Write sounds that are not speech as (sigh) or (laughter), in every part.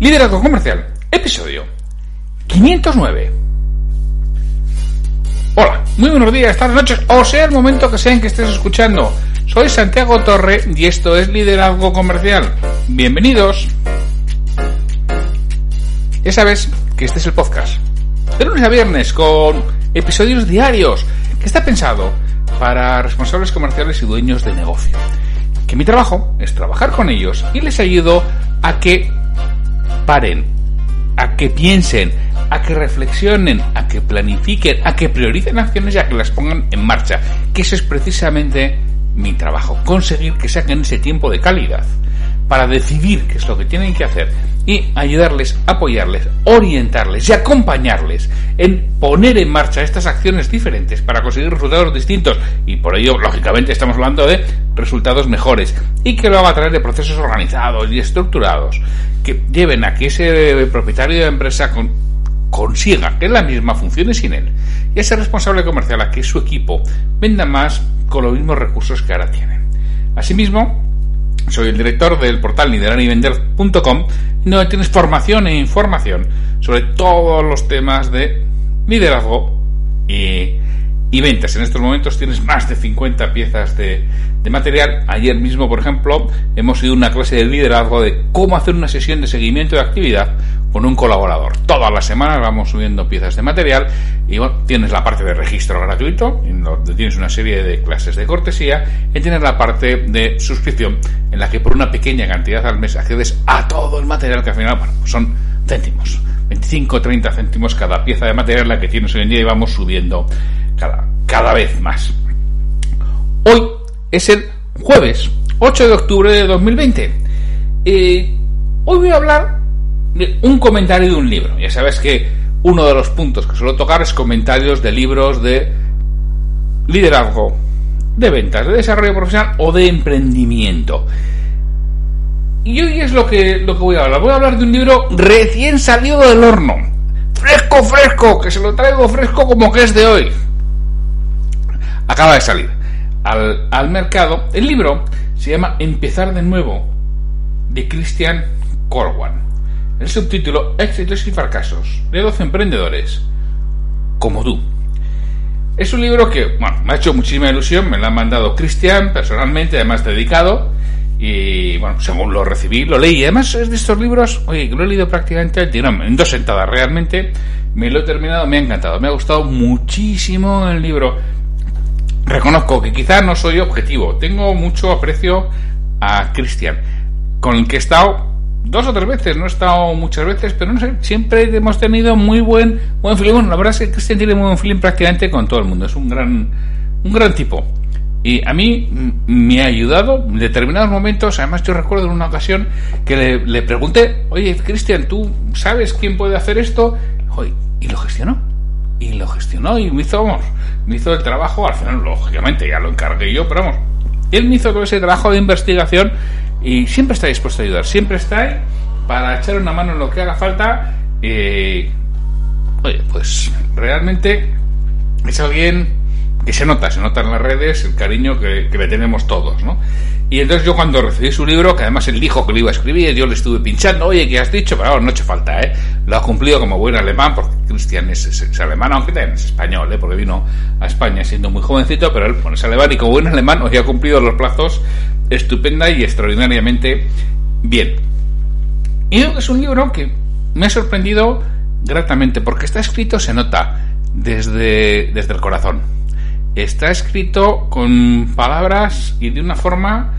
Liderazgo Comercial, episodio 509. Hola, muy buenos días, tardes, noches, o sea el momento que sea en que estés escuchando. Soy Santiago Torre y esto es Liderazgo Comercial. Bienvenidos. Ya sabes que este es el podcast. De lunes a viernes con episodios diarios que está pensado para responsables comerciales y dueños de negocio. Que mi trabajo es trabajar con ellos y les ayudo a que paren, a que piensen, a que reflexionen, a que planifiquen, a que prioricen acciones y a que las pongan en marcha. Que eso es precisamente mi trabajo, conseguir que saquen ese tiempo de calidad para decidir qué es lo que tienen que hacer y ayudarles, apoyarles, orientarles y acompañarles en poner en marcha estas acciones diferentes para conseguir resultados distintos y por ello, lógicamente, estamos hablando de resultados mejores y que lo haga a través de procesos organizados y estructurados que lleven a que ese propietario de empresa consiga que la misma funcione sin él y ese responsable comercial a que su equipo venda más con los mismos recursos que ahora tienen. Asimismo, soy el director del portal lideranivender.com donde tienes formación e información sobre todos los temas de liderazgo y, ventas. En estos momentos tienes más de 50 piezas de, de material. Ayer mismo, por ejemplo, hemos ido una clase de liderazgo de cómo hacer una sesión de seguimiento de actividad con un colaborador. Todas las semanas vamos subiendo piezas de material y bueno, tienes la parte de registro gratuito, donde tienes una serie de clases de cortesía, y tienes la parte de suscripción, en la que por una pequeña cantidad al mes accedes a todo el material que al final bueno, son céntimos. 25 o 30 céntimos cada pieza de material la que tienes hoy en día y vamos subiendo cada, cada vez más. Hoy es el jueves 8 de octubre de 2020. Eh, hoy voy a hablar un comentario de un libro. Ya sabes que uno de los puntos que suelo tocar es comentarios de libros de liderazgo, de ventas, de desarrollo profesional o de emprendimiento. Y hoy es lo que, lo que voy a hablar. Voy a hablar de un libro recién salido del horno. Fresco, fresco, que se lo traigo fresco como que es de hoy. Acaba de salir al, al mercado. El libro se llama Empezar de nuevo, de Christian Corwan. El subtítulo Éxitos y fracasos de 12 emprendedores como tú. Es un libro que, bueno, me ha hecho muchísima ilusión, me lo ha mandado Cristian personalmente, además dedicado, y bueno, según lo recibí, lo leí. Además es de estos libros, oye, que lo he leído prácticamente en dos sentadas realmente, me lo he terminado, me ha encantado, me ha gustado muchísimo el libro. Reconozco que quizás no soy objetivo, tengo mucho aprecio a Cristian, con el que he estado dos o tres veces, no he estado muchas veces, pero no sé, siempre hemos tenido muy buen, buen feeling. Bueno, la verdad es que Cristian tiene muy buen feeling prácticamente con todo el mundo, es un gran, un gran tipo. Y a mí me ha ayudado en determinados momentos. Además, yo recuerdo en una ocasión que le, pregunté, oye, Cristian, ¿tú sabes quién puede hacer esto? y lo gestionó. Y lo gestionó y me hizo, vamos, me hizo el trabajo. Al final, lógicamente, ya lo encargué yo, pero vamos, él me hizo todo ese trabajo de investigación y siempre está dispuesto a ayudar, siempre está ahí para echar una mano en lo que haga falta. oye, pues realmente es alguien que se nota, se nota en las redes el cariño que, le tenemos todos, ¿no? Y entonces yo cuando recibí su libro, que además él dijo que lo iba a escribir, yo le estuve pinchando, oye, ¿qué has dicho? Pero no ha hecho falta, ¿eh? Lo ha cumplido como buen alemán, porque Cristian es, alemán, aunque también es español, ¿eh? Porque vino a España siendo muy jovencito, pero él bueno, es alemán y como buen alemán hoy ha cumplido los plazos estupenda y extraordinariamente bien. Y es un libro que me ha sorprendido gratamente, porque está escrito, se nota, desde, desde el corazón. Está escrito con palabras y de una forma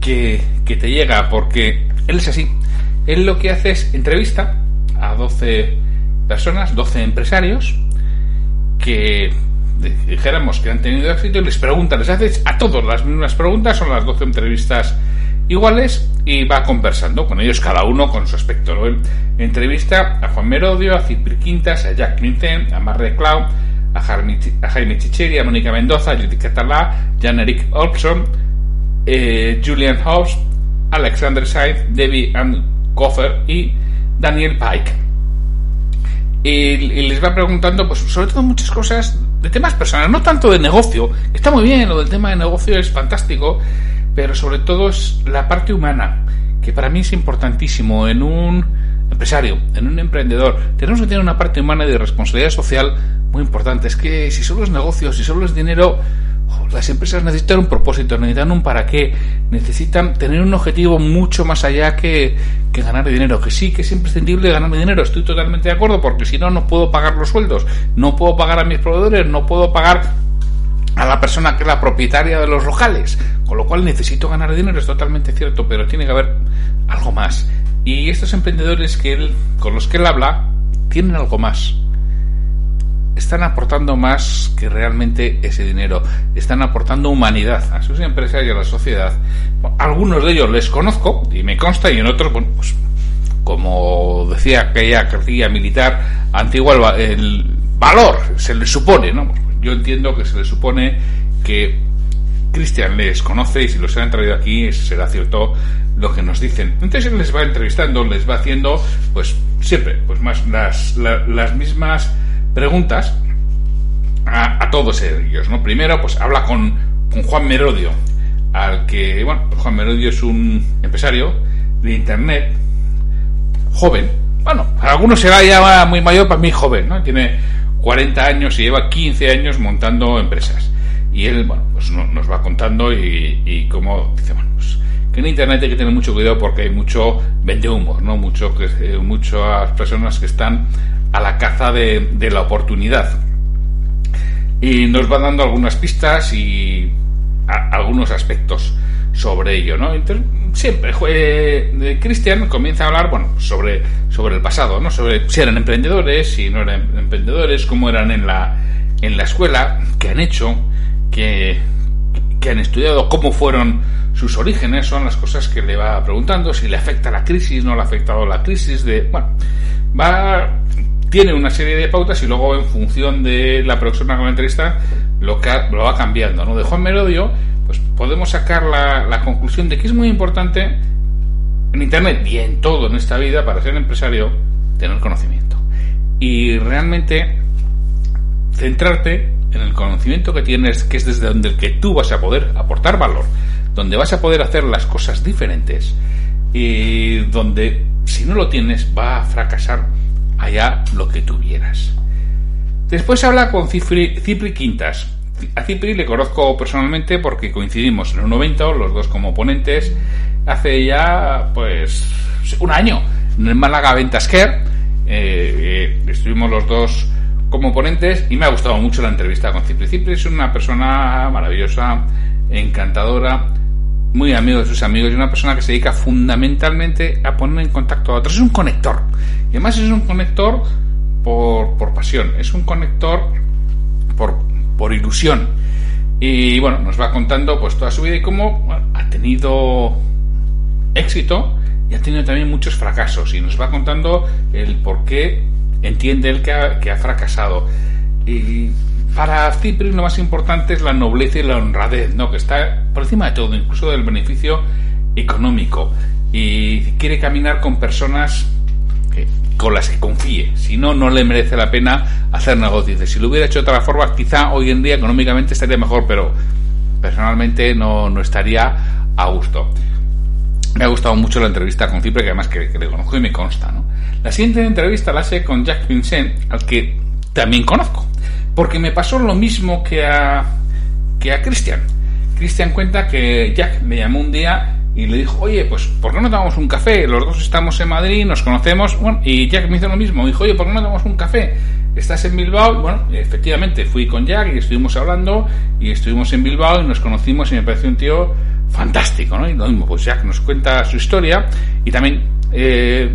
que, que te llega, porque él es así. Él lo que hace es entrevista a 12 personas, 12 empresarios, que dijéramos que han tenido éxito y les pregunta, les hace a todos las mismas preguntas, son las 12 entrevistas iguales y va conversando con ellos cada uno con su aspecto. entrevista a Juan Merodio, a Cipri Quintas, a Jack Quinten, a Marre Clau, a Jaime Chicheri, a Mónica Mendoza, a Judith Catalá, Jan-Eric Olson, eh, Julian Hobbs, Alexander Sainz, Debbie Ann Koffer y Daniel Pike. Y, y, les va preguntando, pues sobre todo muchas cosas de temas personales, no tanto de negocio, que está muy bien, lo del tema de negocio es fantástico, pero sobre todo es la parte humana, que para mí es importantísimo en un empresario, en un emprendedor, tenemos que tener una parte humana y de responsabilidad social muy importante. Es que si solo es negocio, si solo es dinero, las empresas necesitan un propósito, necesitan un para qué, necesitan tener un objetivo mucho más allá que, que ganar dinero. Que sí, que es imprescindible ganar dinero, estoy totalmente de acuerdo, porque si no, no puedo pagar los sueldos, no puedo pagar a mis proveedores, no puedo pagar a la persona que es la propietaria de los locales, con lo cual necesito ganar dinero, es totalmente cierto, pero tiene que haber algo más. Y estos emprendedores que él, con los que él habla tienen algo más están aportando más que realmente ese dinero. Están aportando humanidad a sus empresas y a la sociedad. Algunos de ellos les conozco y me consta y en otros, bueno, pues como decía aquella cartilla militar antigua, el, valor se les supone, ¿no? Yo entiendo que se les supone que Cristian les conoce y si los han traído aquí será cierto lo que nos dicen. Entonces él les va entrevistando, les va haciendo, pues siempre, pues más las, las mismas preguntas a, todos ellos, ¿no? Primero, pues habla con, con Juan Merodio, al que, bueno, Juan Merodio es un empresario de Internet, joven, bueno, para algunos será ya muy mayor, para mí joven, ¿no? Tiene 40 años y lleva 15 años montando empresas. Y él, bueno, pues nos va contando y, y como dice, bueno, pues que en Internet hay que tener mucho cuidado porque hay mucho vende humo, ¿no? Mucho, eh, muchas personas que están a la caza de, la oportunidad. Y nos va dando algunas pistas y algunos aspectos sobre ello, ¿no? Entonces, siempre eh, Cristian comienza a hablar, bueno, sobre, sobre el pasado, ¿no? Sobre si eran emprendedores, si no eran emprendedores, cómo eran en la, en la escuela, qué han hecho, qué, qué han estudiado, cómo fueron sus orígenes, son las cosas que le va preguntando, si le afecta la crisis, no le ha afectado la crisis, de, bueno, va tiene una serie de pautas y luego en función de la persona con la entrevista lo, lo va cambiando. ¿no? De Juan Merodio, pues podemos sacar la, la conclusión de que es muy importante en Internet y en todo en esta vida para ser empresario tener conocimiento. Y realmente centrarte en el conocimiento que tienes, que es desde donde que tú vas a poder aportar valor, donde vas a poder hacer las cosas diferentes y donde si no lo tienes va a fracasar allá lo que tuvieras. Después habla con Cipri, Quintas. A Cipri le conozco personalmente porque coincidimos en un 90, los dos como ponentes, hace ya pues un año en el Málaga Ventas Care. Eh, eh, estuvimos los dos como ponentes y me ha gustado mucho la entrevista con Cipri. Cipri es una persona maravillosa, encantadora, muy amigo de sus amigos y una persona que se dedica fundamentalmente a poner en contacto a otros. Es un conector. Y además es un conector por, por pasión, es un conector por, por ilusión. Y bueno, nos va contando pues toda su vida y cómo ha tenido éxito y ha tenido también muchos fracasos. Y nos va contando el por qué entiende él que ha, que ha fracasado. Y para Cipri lo más importante es la nobleza y la honradez, ¿no? que está por encima de todo, incluso del beneficio económico. Y quiere caminar con personas con las que confíe. Si no, no le merece la pena hacer negocios. Si lo hubiera hecho de otra forma, quizá hoy en día económicamente estaría mejor, pero personalmente no, no estaría a gusto. Me ha gustado mucho la entrevista con Cipri, que además que, le conozco y me consta. ¿no? La siguiente entrevista la hace con Jack Vincent, al que también conozco. Porque me pasó lo mismo que a, que a Christian. Christian cuenta que Jack me llamó un día y le dijo, oye, pues, ¿por qué no tomamos un café? Los dos estamos en Madrid, nos conocemos. Bueno, y Jack me hizo lo mismo. Dijo, oye, ¿por qué no tomamos un café? ¿Estás en Bilbao? bueno, efectivamente, fui con Jack y estuvimos hablando y estuvimos en Bilbao y nos conocimos y me pareció un tío fantástico, ¿no? Y lo mismo, pues Jack nos cuenta su historia y también eh,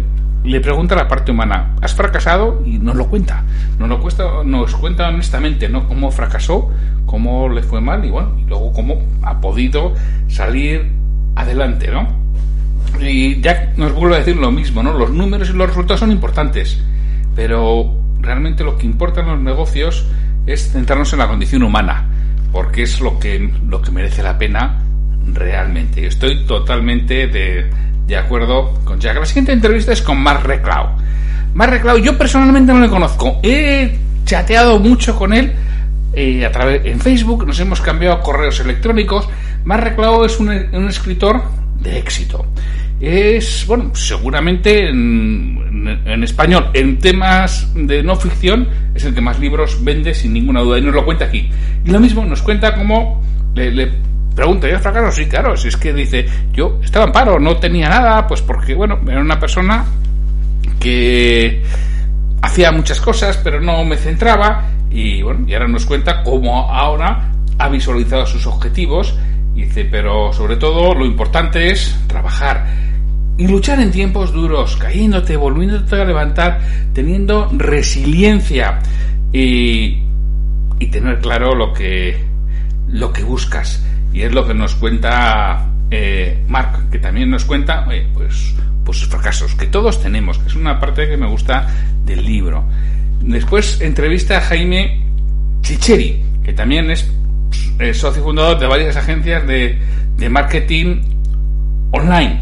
le pregunta la parte humana, ¿has fracasado? Y nos lo cuenta, nos lo cuesta, nos cuenta honestamente, ¿no? Cómo fracasó, cómo le fue mal y bueno, luego cómo ha podido salir adelante, ¿no? Y Jack nos vuelve a decir lo mismo, ¿no? Los números y los resultados son importantes, pero realmente lo que importa en los negocios es centrarnos en la condición humana, porque es lo que, lo que merece la pena realmente. Estoy totalmente de, de acuerdo con Jack. La siguiente entrevista es con Mark Reclau. Mark Reclau, yo personalmente no le conozco. He chateado mucho con él eh, a través en Facebook, nos hemos cambiado correos electrónicos. Mark Reclau es un, escritor de éxito. es, bueno, seguramente en, en, español, en temas de no ficción, es el que más libros vende sin ninguna duda y nos lo cuenta aquí. Y lo mismo nos cuenta cómo le, le pregunta, ¿y fracaso? Sí, claro, si es que dice, yo estaba en paro, no tenía nada, pues porque, bueno, era una persona que hacía muchas cosas, pero no me centraba y bueno, y ahora nos cuenta cómo ahora ha visualizado sus objetivos y dice, pero sobre todo lo importante es trabajar y luchar en tiempos duros, cayéndote, volviéndote a levantar, teniendo resiliencia y, y tener claro lo que, lo que buscas. Y es lo que nos cuenta eh, Mark, que también nos cuenta, pues, pues sus fracasos, que todos tenemos, que es una parte que me gusta del libro. Después entrevista a Jaime Chicheri, que también es, socio fundador de varias agencias de, marketing online.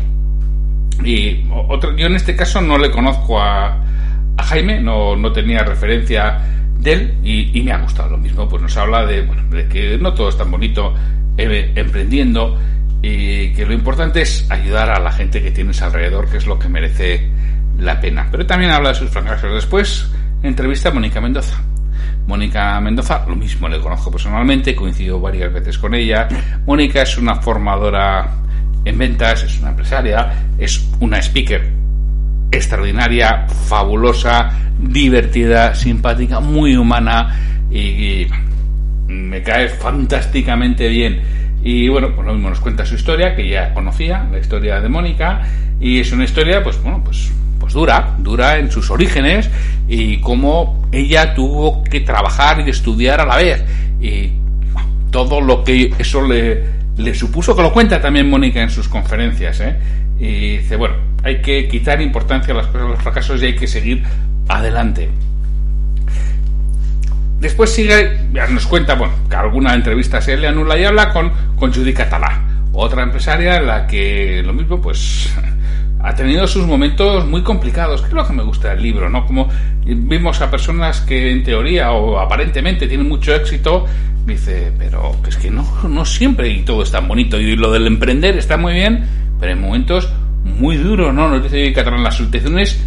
Y otro, yo en este caso no le conozco a, a Jaime, no, no tenía referencia de él y, y, me ha gustado lo mismo, pues nos habla de, bueno, de que no todo es tan bonito eh, emprendiendo y que lo importante es ayudar a la gente que tienes alrededor, que es lo que merece la pena. Pero también habla de sus fracasos. Después entrevista a Mónica Mendoza. Mónica Mendoza, lo mismo, le conozco personalmente, coincido varias veces con ella. Mónica es una formadora en ventas, es una empresaria, es una speaker extraordinaria, fabulosa, divertida, simpática, muy humana y me cae fantásticamente bien. Y bueno, pues lo mismo nos cuenta su historia, que ya conocía, la historia de Mónica, y es una historia, pues bueno, pues, pues dura, dura en sus orígenes y cómo ella tuvo que trabajar y estudiar a la vez. Y todo lo que eso le, le supuso, que lo cuenta también Mónica en sus conferencias, ¿eh? Y dice, bueno, hay que quitar importancia a las cosas, a los fracasos y hay que seguir adelante. Después sigue, nos cuenta, bueno, que alguna entrevista se le anula y habla con, con Judy Catalá, otra empresaria la que lo mismo, pues (laughs) ha tenido sus momentos muy complicados, que es lo que me gusta del libro, ¿no? Como vimos a personas que en teoría o aparentemente tienen mucho éxito, dice, pero es que no, no siempre y todo es tan bonito, y lo del emprender está muy bien, pero en momentos muy duros, ¿no? Nos dice Catalán, las situaciones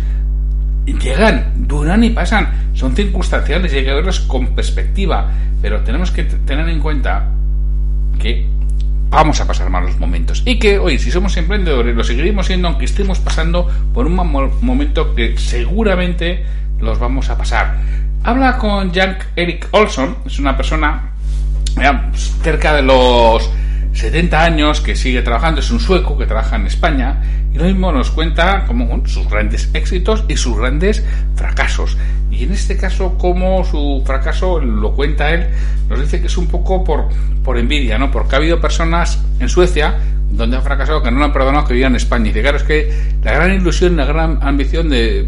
llegan, duran y pasan, son circunstanciales y hay que verlos con perspectiva, pero tenemos que tener en cuenta que vamos a pasar malos momentos y que hoy si somos emprendedores lo seguiremos siendo aunque estemos pasando por un momento que seguramente los vamos a pasar. Habla con Jan Eric Olson, es una persona cerca de los 70 años que sigue trabajando, es un sueco que trabaja en España y lo mismo nos cuenta como sus grandes éxitos y sus grandes fracasos. Y en este caso, como su fracaso lo cuenta él, nos dice que es un poco por, por envidia, ¿no? Porque ha habido personas en Suecia donde han fracasado que no lo han perdonado que vivan en España. Y dice, claro, es que la gran ilusión, la gran ambición de,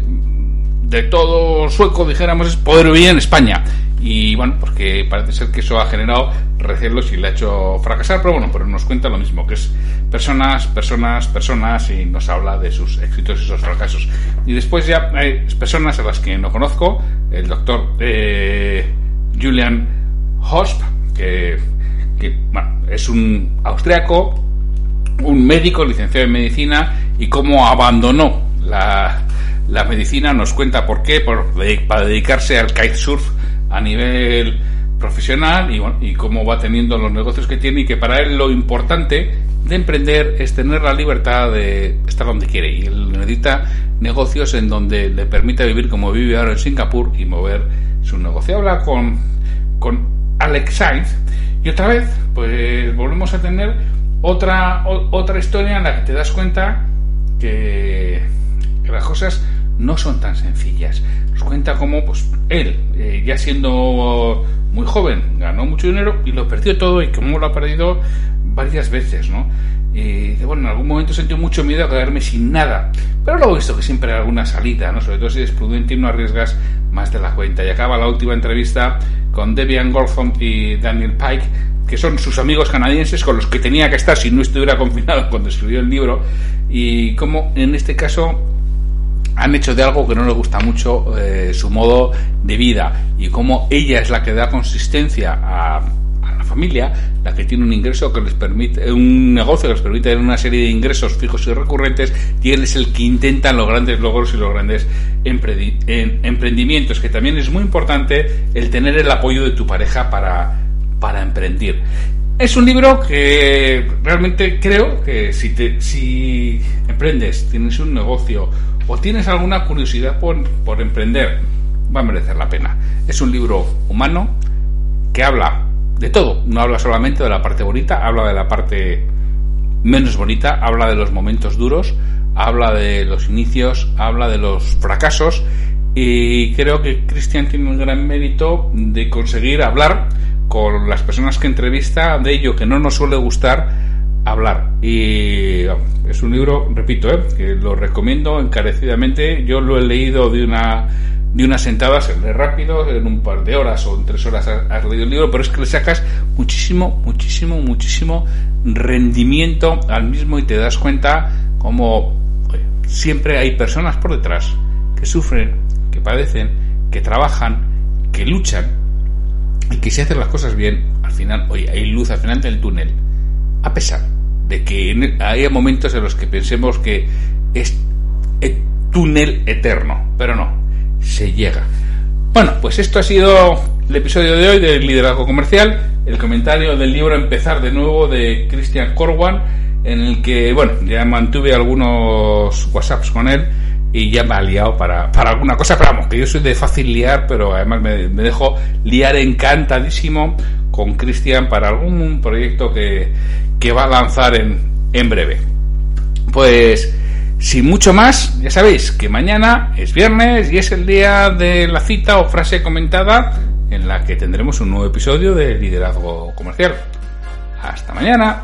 de todo sueco, dijéramos, es poder vivir en España. Y bueno, porque parece ser que eso ha generado recelos y le ha hecho fracasar, pero bueno, pero nos cuenta lo mismo, que es personas, personas, personas y nos habla de sus éxitos y sus fracasos. Y después ya hay personas a las que no conozco, el doctor eh, Julian Hosp, que, que bueno, es un austriaco, un médico licenciado en medicina y cómo abandonó la, la medicina, nos cuenta por qué, por, para dedicarse al kitesurf a nivel profesional y, cómo va teniendo los negocios que tiene y que para él lo importante de emprender es tener la libertad de estar donde quiere y él necesita negocios en donde le permita vivir como vive ahora en Singapur y mover su negocio. Habla con, con Alex Sainz y otra vez pues volvemos a tener otra, otra historia en la que te das cuenta que las cosas no son tan sencillas. Nos cuenta cómo pues, él, eh, ya siendo muy joven, ganó mucho dinero y lo perdió todo y cómo lo ha perdido varias veces, ¿no? Y bueno, en algún momento sentí mucho miedo a quedarme sin nada, pero luego he visto que siempre hay alguna salida, ¿no? Sobre todo si eres prudente y no arriesgas más de la cuenta. Y acaba la última entrevista con Debian Golfon y Daniel Pike, que son sus amigos canadienses con los que tenía que estar si no estuviera (laughs) confinado cuando escribió el libro, y cómo en este caso han hecho de algo que no le gusta mucho eh, su modo de vida y cómo ella es la que da consistencia a, la familia, la que tiene un ingreso que les permite, un negocio que les permite tener una serie de ingresos fijos y recurrentes, y él es el que intenta los grandes logros y los grandes emprendimientos, que también es muy importante el tener el apoyo de tu pareja para, para emprender. Es un libro que realmente creo que si, te, si emprendes, tienes un negocio o tienes alguna curiosidad por, emprender, va a merecer la pena. Es un libro humano que habla de todo, no habla solamente de la parte bonita, habla de la parte menos bonita, habla de los momentos duros, habla de los inicios, habla de los fracasos. Y creo que Cristian tiene un gran mérito de conseguir hablar con las personas que entrevista de ello que no nos suele gustar hablar. Y es un libro, repito, ¿eh? que lo recomiendo encarecidamente. Yo lo he leído de una de una sentada, se lee rápido, en un par de horas o en tres horas has, leído el libro, pero es que le sacas muchísimo, muchísimo, muchísimo rendimiento al mismo y te das cuenta como siempre hay personas por detrás que sufren, que padecen, que trabajan, que luchan y que si hacen las cosas bien, al final, oye, hay luz al final del túnel. A pesar de que haya momentos en los que pensemos que es túnel eterno, pero no, se llega. Bueno, pues esto ha sido el episodio de hoy del liderazgo comercial, el comentario del libro Empezar de nuevo de Christian Corwan, en el que, bueno, ya mantuve algunos WhatsApps con él y ya me ha liado para, para alguna cosa, pero vamos, que yo soy de fácil liar, pero además me, dejo liar encantadísimo con Cristian para algún proyecto que, que va a lanzar en, en breve. Pues, sin mucho más, ya sabéis que mañana es viernes y es el día de la cita o frase comentada en la que tendremos un nuevo episodio de Liderazgo Comercial. Hasta mañana.